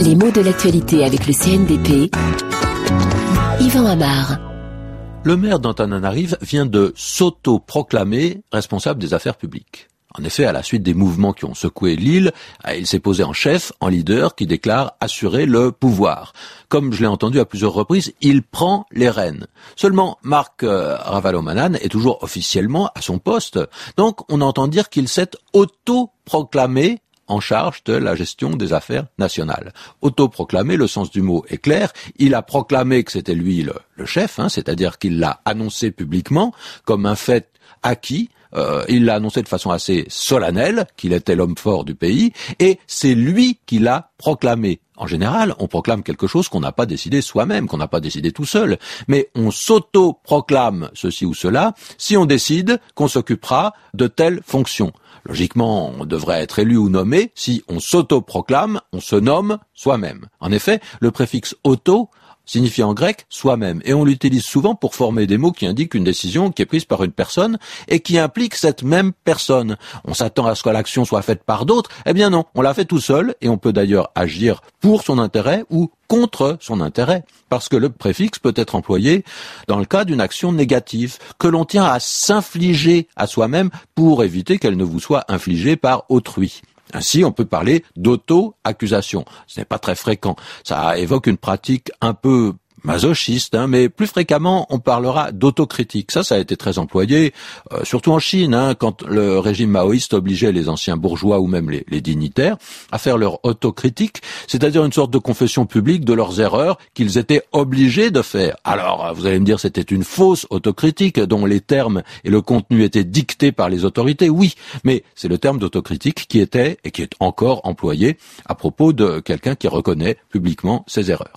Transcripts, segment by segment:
Les mots de l'actualité avec le CNDP. Yvan Amar. Le maire d'Antananarive vient de s'auto-proclamer responsable des affaires publiques. En effet, à la suite des mouvements qui ont secoué l'île, il s'est posé en chef, en leader, qui déclare assurer le pouvoir. Comme je l'ai entendu à plusieurs reprises, il prend les rênes. Seulement, Marc euh, Ravalomanan est toujours officiellement à son poste. Donc, on entend dire qu'il s'est auto-proclamé en charge de la gestion des affaires nationales. Autoproclamé, le sens du mot est clair. Il a proclamé que c'était lui le, chef, hein, c'est-à-dire qu'il l'a annoncé publiquement comme un fait acquis. Euh, il l'a annoncé de façon assez solennelle qu'il était l'homme fort du pays, et c'est lui qui l'a proclamé. En général, on proclame quelque chose qu'on n'a pas décidé soi-même, qu'on n'a pas décidé tout seul, mais on s'auto-proclame ceci ou cela si on décide qu'on s'occupera de telle fonction. Logiquement, on devrait être élu ou nommé si on s'auto-proclame, on se nomme soi-même. En effet, le préfixe auto signifie en grec soi-même, et on l'utilise souvent pour former des mots qui indiquent une décision qui est prise par une personne et qui implique cette même personne. On s'attend à ce que l'action soit faite par d'autres, eh bien non, on l'a fait tout seul, et on peut d'ailleurs agir pour son intérêt ou contre son intérêt, parce que le préfixe peut être employé dans le cas d'une action négative que l'on tient à s'infliger à soi-même pour éviter qu'elle ne vous soit infligée par autrui. Ainsi, on peut parler d'auto-accusation. Ce n'est pas très fréquent. Ça évoque une pratique un peu masochiste, hein, mais plus fréquemment on parlera d'autocritique. Ça, ça a été très employé, euh, surtout en Chine, hein, quand le régime maoïste obligeait les anciens bourgeois ou même les, les dignitaires à faire leur autocritique, c'est-à-dire une sorte de confession publique de leurs erreurs qu'ils étaient obligés de faire. Alors, vous allez me dire, c'était une fausse autocritique dont les termes et le contenu étaient dictés par les autorités, oui, mais c'est le terme d'autocritique qui était et qui est encore employé à propos de quelqu'un qui reconnaît publiquement ses erreurs.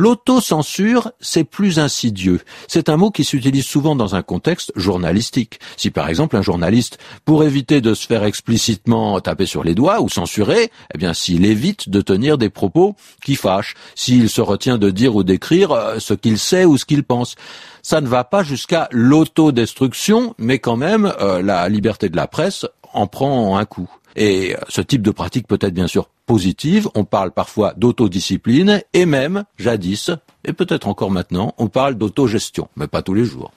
L'autocensure, c'est plus insidieux. C'est un mot qui s'utilise souvent dans un contexte journalistique. Si par exemple un journaliste, pour éviter de se faire explicitement taper sur les doigts ou censurer, eh bien s'il évite de tenir des propos qui fâchent, s'il se retient de dire ou d'écrire euh, ce qu'il sait ou ce qu'il pense. Ça ne va pas jusqu'à l'autodestruction, mais quand même euh, la liberté de la presse en prend un coup. Et ce type de pratique peut être bien sûr positive, on parle parfois d'autodiscipline, et même, jadis, et peut-être encore maintenant, on parle d'autogestion, mais pas tous les jours.